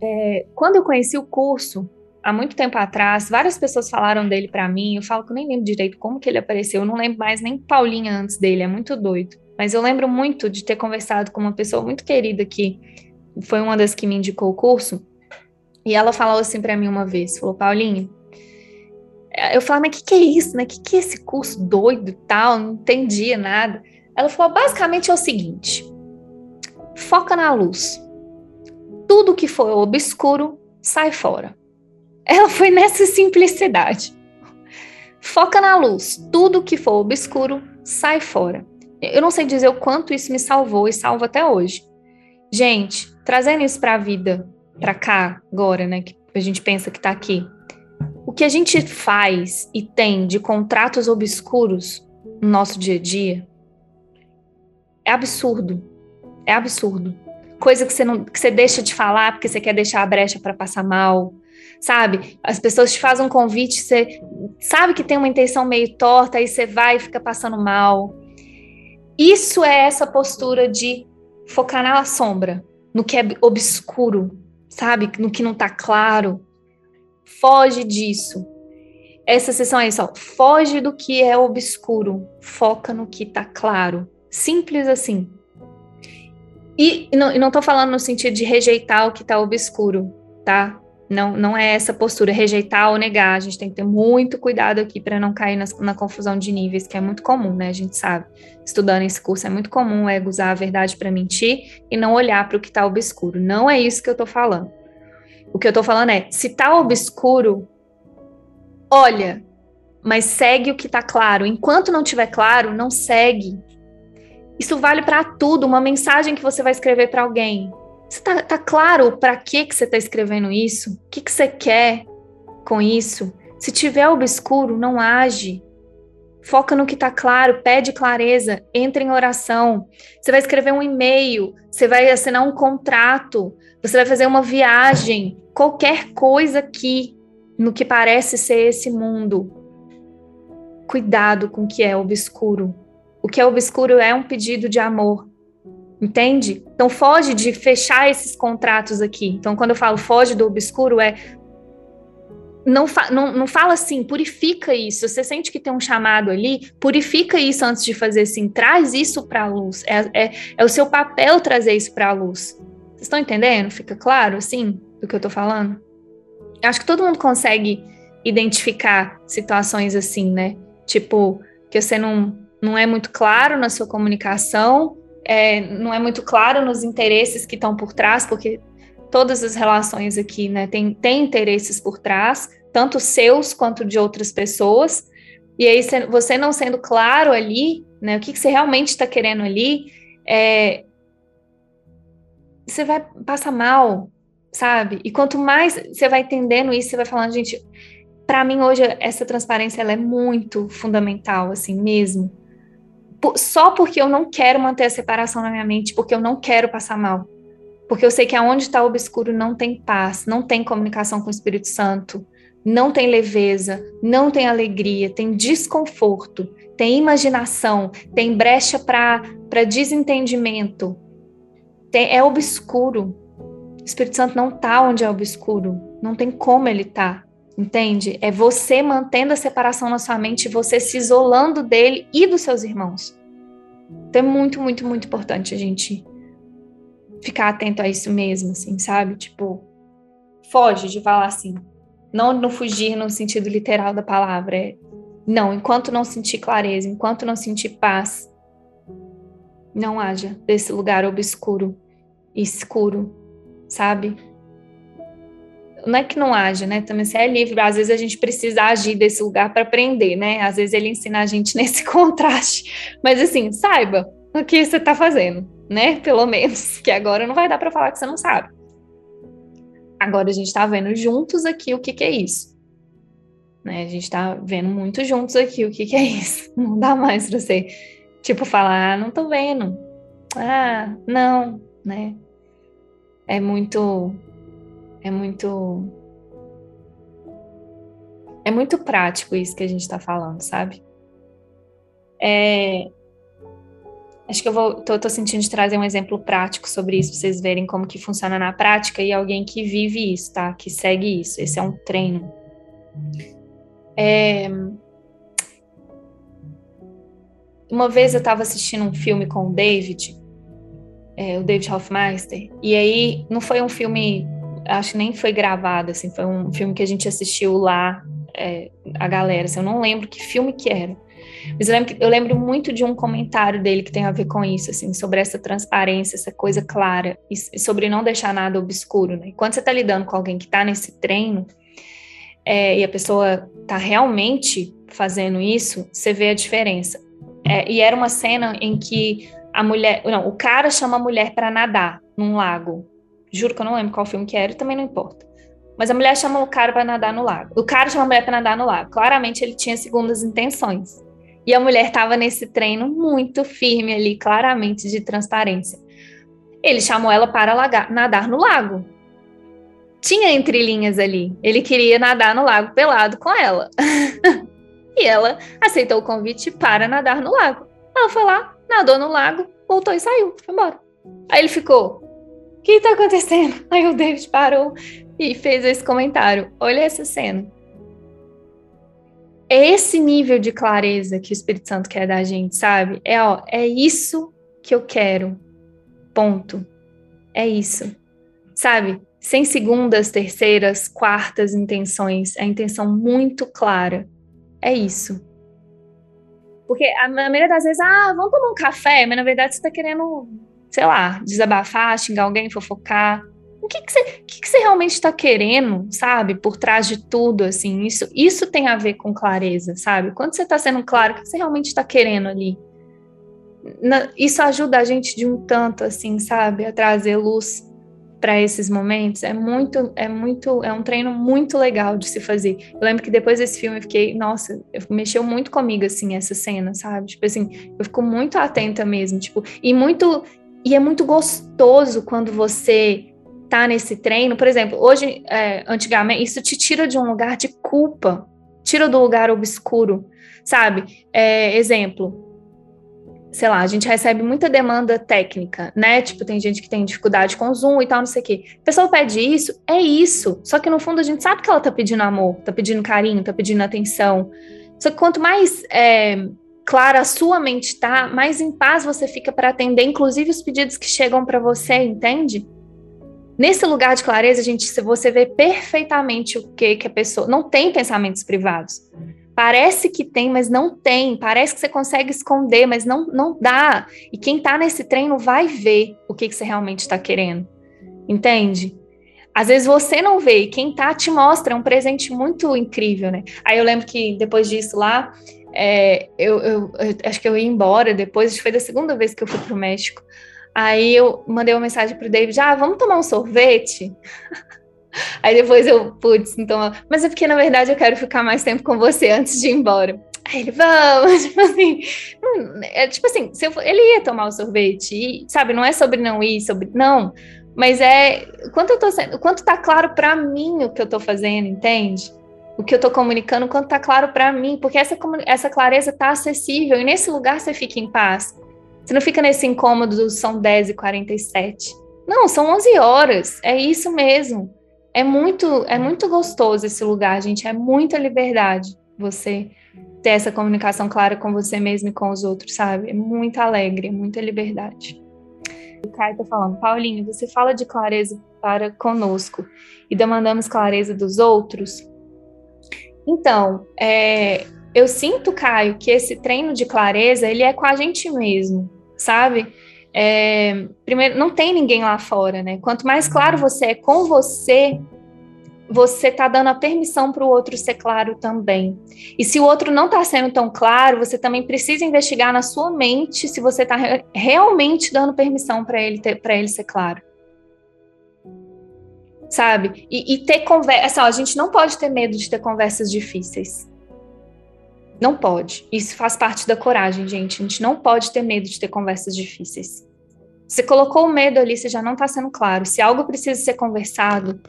É, quando eu conheci o curso, há muito tempo atrás, várias pessoas falaram dele para mim. Eu falo que eu nem lembro direito como que ele apareceu. Eu não lembro mais nem Paulinha antes dele, é muito doido. Mas eu lembro muito de ter conversado com uma pessoa muito querida que foi uma das que me indicou o curso. E ela falou assim para mim uma vez, falou, Paulinha, eu falei, mas o que, que é isso, né? O que, que é esse curso doido e tal? Não entendia nada. Ela falou, basicamente é o seguinte, foca na luz. Tudo que for obscuro, sai fora. Ela foi nessa simplicidade. Foca na luz. Tudo que for obscuro, sai fora. Eu não sei dizer o quanto isso me salvou e salva até hoje. Gente, trazendo isso para a vida, para cá, agora, né, que a gente pensa que está aqui. O que a gente faz e tem de contratos obscuros no nosso dia a dia é absurdo. É absurdo. Coisa que você, não, que você deixa de falar porque você quer deixar a brecha para passar mal, sabe? As pessoas te fazem um convite, você sabe que tem uma intenção meio torta, aí você vai e fica passando mal. Isso é essa postura de focar na sombra, no que é obscuro, sabe? No que não tá claro. Foge disso. Essa sessão é isso, ó. Foge do que é obscuro, foca no que tá claro. Simples assim. E não, e não tô falando no sentido de rejeitar o que tá obscuro, tá? Não, não é essa postura, rejeitar ou negar. A gente tem que ter muito cuidado aqui para não cair na, na, confusão de níveis, que é muito comum, né? A gente sabe. Estudando esse curso é muito comum ego usar a verdade para mentir e não olhar para o que está obscuro. Não é isso que eu estou falando. O que eu estou falando é, se está obscuro, olha, mas segue o que está claro. Enquanto não estiver claro, não segue. Isso vale para tudo. Uma mensagem que você vai escrever para alguém você tá, tá claro para que que você está escrevendo isso? O que que você quer com isso? Se tiver obscuro, não age. Foca no que está claro, pede clareza, entra em oração. Você vai escrever um e-mail, você vai assinar um contrato, você vai fazer uma viagem, qualquer coisa aqui no que parece ser esse mundo. Cuidado com o que é obscuro. O que é obscuro é um pedido de amor, Entende? Então foge de fechar esses contratos aqui. Então, quando eu falo foge do obscuro, é. Não, fa não, não fala assim, purifica isso. Você sente que tem um chamado ali, purifica isso antes de fazer assim, traz isso para a luz. É, é, é o seu papel trazer isso para a luz. Vocês estão entendendo? Fica claro, assim, do que eu estou falando? Eu acho que todo mundo consegue identificar situações assim, né? Tipo, que você não, não é muito claro na sua comunicação, é, não é muito claro nos interesses que estão por trás, porque todas as relações aqui, né, tem, tem interesses por trás, tanto seus quanto de outras pessoas, e aí você não sendo claro ali, né, o que, que você realmente está querendo ali, é, você vai passar mal, sabe? E quanto mais você vai entendendo isso, você vai falando, gente, para mim hoje essa transparência ela é muito fundamental, assim mesmo só porque eu não quero manter a separação na minha mente, porque eu não quero passar mal. Porque eu sei que aonde está o obscuro não tem paz, não tem comunicação com o Espírito Santo, não tem leveza, não tem alegria, tem desconforto, tem imaginação, tem brecha para desentendimento. Tem, é obscuro. O Espírito Santo não está onde é obscuro, não tem como ele estar. Tá. Entende? É você mantendo a separação na sua mente, você se isolando dele e dos seus irmãos. Então é muito, muito, muito importante a gente ficar atento a isso mesmo, assim, sabe? Tipo, foge de falar assim. Não no fugir no sentido literal da palavra. É, não, enquanto não sentir clareza, enquanto não sentir paz, não haja desse lugar obscuro, escuro, sabe? Não é que não haja, né? Também você é livre, às vezes a gente precisa agir desse lugar para aprender, né? Às vezes ele ensina a gente nesse contraste. Mas assim, saiba o que você está fazendo, né? Pelo menos, que agora não vai dar para falar que você não sabe. Agora a gente está vendo juntos aqui o que, que é isso. Né? A gente está vendo muito juntos aqui o que, que é isso. Não dá mais para você, tipo, falar, ah, não tô vendo. Ah, não, né? É muito é muito. É muito prático isso que a gente está falando, sabe? É... Acho que eu vou, tô, tô, sentindo de trazer um exemplo prático sobre isso, pra vocês verem como que funciona na prática e alguém que vive isso, tá? Que segue isso. Esse é um treino. É... Uma vez eu estava assistindo um filme com o David, é, o David Hoffmeister, e aí não foi um filme, acho que nem foi gravado, assim, foi um filme que a gente assistiu lá, é, a galera, assim, eu não lembro que filme que era. Mas eu lembro, eu lembro muito de um comentário dele que tem a ver com isso, assim, sobre essa transparência, essa coisa clara, e sobre não deixar nada obscuro, né? Quando você está lidando com alguém que está nesse treino, é, e a pessoa está realmente fazendo isso, você vê a diferença. É, e era uma cena em que a mulher, não, o cara chama a mulher para nadar num lago. Juro que eu não lembro qual filme que era, também não importa. Mas a mulher chama o cara para nadar no lago. O cara chama a mulher para nadar no lago. Claramente ele tinha segundas intenções. E a mulher estava nesse treino muito firme ali, claramente de transparência. Ele chamou ela para lagar, nadar no lago. Tinha entrelinhas ali. Ele queria nadar no lago pelado com ela. e ela aceitou o convite para nadar no lago. Ela foi lá, nadou no lago, voltou e saiu, foi embora. Aí ele ficou: O que está acontecendo? Aí o David parou e fez esse comentário: Olha essa cena. É esse nível de clareza que o Espírito Santo quer da gente, sabe? É, ó, é isso que eu quero. Ponto. É isso. Sabe? Sem segundas, terceiras, quartas intenções. É a intenção muito clara. É isso. Porque a maioria das vezes, ah, vamos tomar um café, mas na verdade você tá querendo, sei lá, desabafar, xingar alguém, fofocar o que, que, você, o que, que você realmente está querendo, sabe, por trás de tudo, assim, isso, isso tem a ver com clareza, sabe? Quando você está sendo claro, o que você realmente está querendo ali? Na, isso ajuda a gente de um tanto, assim, sabe, a trazer luz para esses momentos. É muito, é muito, é um treino muito legal de se fazer. Eu lembro que depois desse filme eu fiquei, nossa, mexeu muito comigo, assim, essa cena, sabe? Tipo assim, eu fico muito atenta mesmo, tipo, e muito, e é muito gostoso quando você tá nesse treino, por exemplo, hoje, é, antigamente, isso te tira de um lugar de culpa, tira do lugar obscuro, sabe? É, exemplo, sei lá, a gente recebe muita demanda técnica, né? Tipo, tem gente que tem dificuldade com Zoom e tal, não sei o quê. A pessoa pede isso, é isso. Só que no fundo a gente sabe que ela tá pedindo amor, tá pedindo carinho, tá pedindo atenção. Só que quanto mais é, clara a sua mente tá, mais em paz você fica para atender, inclusive os pedidos que chegam para você, entende? Nesse lugar de clareza, gente, você vê perfeitamente o que que a pessoa não tem pensamentos privados. Parece que tem, mas não tem. Parece que você consegue esconder, mas não não dá. E quem está nesse treino vai ver o que que você realmente está querendo. Entende? Às vezes você não vê, e quem tá te mostra, é um presente muito incrível, né? Aí eu lembro que depois disso lá, é, eu, eu, eu, acho que eu ia embora depois, foi da segunda vez que eu fui pro México. Aí eu mandei uma mensagem pro David, ah, vamos tomar um sorvete? Aí depois eu, putz, então, mas é porque na verdade eu quero ficar mais tempo com você antes de ir embora. Aí ele, vamos, tipo assim, é tipo assim, se eu, ele ia tomar o sorvete, e, sabe, não é sobre não ir, sobre, não, mas é, quanto eu tô sendo, quanto tá claro para mim o que eu tô fazendo, entende? O que eu tô comunicando, quanto tá claro para mim, porque essa, essa clareza tá acessível, e nesse lugar você fica em paz. Você não fica nesse incômodo, são 10 e 47. Não, são 11 horas. É isso mesmo. É muito, é muito gostoso esse lugar, gente. É muita liberdade você ter essa comunicação clara com você mesmo e com os outros, sabe? É muito alegre, é muita liberdade. O Caio tá falando, Paulinho, você fala de clareza para conosco e demandamos clareza dos outros. Então, é, eu sinto, Caio, que esse treino de clareza ele é com a gente mesmo sabe? É, primeiro, não tem ninguém lá fora, né? Quanto mais claro você é com você, você tá dando a permissão para o outro ser claro também. E se o outro não está sendo tão claro, você também precisa investigar na sua mente se você está re realmente dando permissão para ele ele ser claro. Sabe? E, e ter conversa. a gente não pode ter medo de ter conversas difíceis. Não pode. Isso faz parte da coragem, gente. A gente não pode ter medo de ter conversas difíceis. Você colocou o medo ali, você já não está sendo claro. Se algo precisa ser conversado,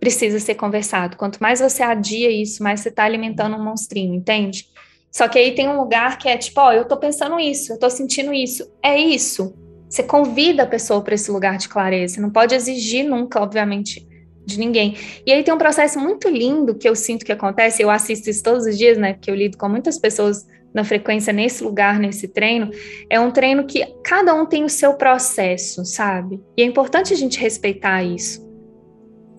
precisa ser conversado. Quanto mais você adia isso, mais você está alimentando um monstrinho, entende? Só que aí tem um lugar que é tipo, ó, eu tô pensando isso, eu tô sentindo isso. É isso. Você convida a pessoa para esse lugar de clareza. Você não pode exigir nunca, obviamente, de ninguém. E aí tem um processo muito lindo que eu sinto que acontece, eu assisto isso todos os dias, né? Porque eu lido com muitas pessoas na frequência nesse lugar, nesse treino. É um treino que cada um tem o seu processo, sabe? E é importante a gente respeitar isso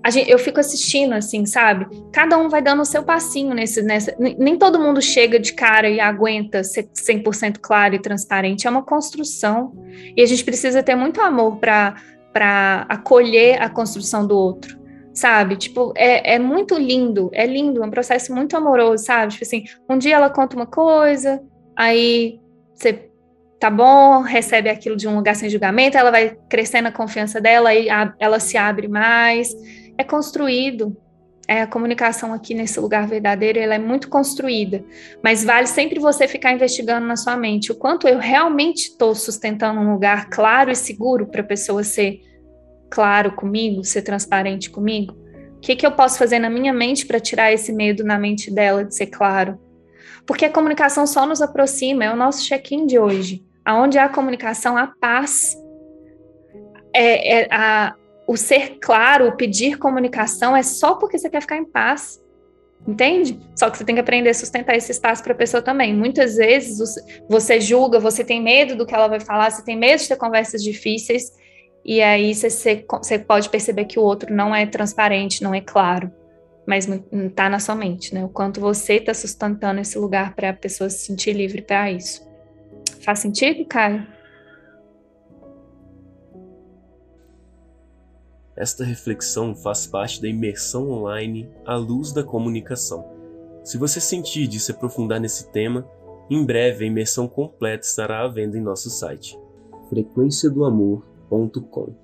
gente, eu fico assistindo, assim, sabe? Cada um vai dando o seu passinho nesse, nessa. Nem todo mundo chega de cara e aguenta ser 100% claro e transparente. É uma construção. E a gente precisa ter muito amor para acolher a construção do outro, sabe? Tipo, é, é muito lindo, é lindo, é um processo muito amoroso, sabe? Tipo assim, um dia ela conta uma coisa, aí você tá bom, recebe aquilo de um lugar sem julgamento, ela vai crescendo a confiança dela e ela se abre mais é construído. É, a comunicação aqui nesse lugar verdadeiro, ela é muito construída, mas vale sempre você ficar investigando na sua mente o quanto eu realmente estou sustentando um lugar claro e seguro para a pessoa ser claro comigo, ser transparente comigo. O que, que eu posso fazer na minha mente para tirar esse medo na mente dela de ser claro? Porque a comunicação só nos aproxima, é o nosso check-in de hoje. Aonde há comunicação, há paz. É, é, a, o ser claro, o pedir comunicação é só porque você quer ficar em paz. Entende? Só que você tem que aprender a sustentar esse espaço para a pessoa também. Muitas vezes você julga, você tem medo do que ela vai falar, você tem medo de ter conversas difíceis, e aí você, você pode perceber que o outro não é transparente, não é claro, mas está na sua mente, né? O quanto você está sustentando esse lugar para a pessoa se sentir livre para isso. Faz sentido, Caio? Esta reflexão faz parte da imersão online à luz da comunicação. Se você sentir de se aprofundar nesse tema, em breve a imersão completa estará à venda em nosso site frequenciadoamor.com.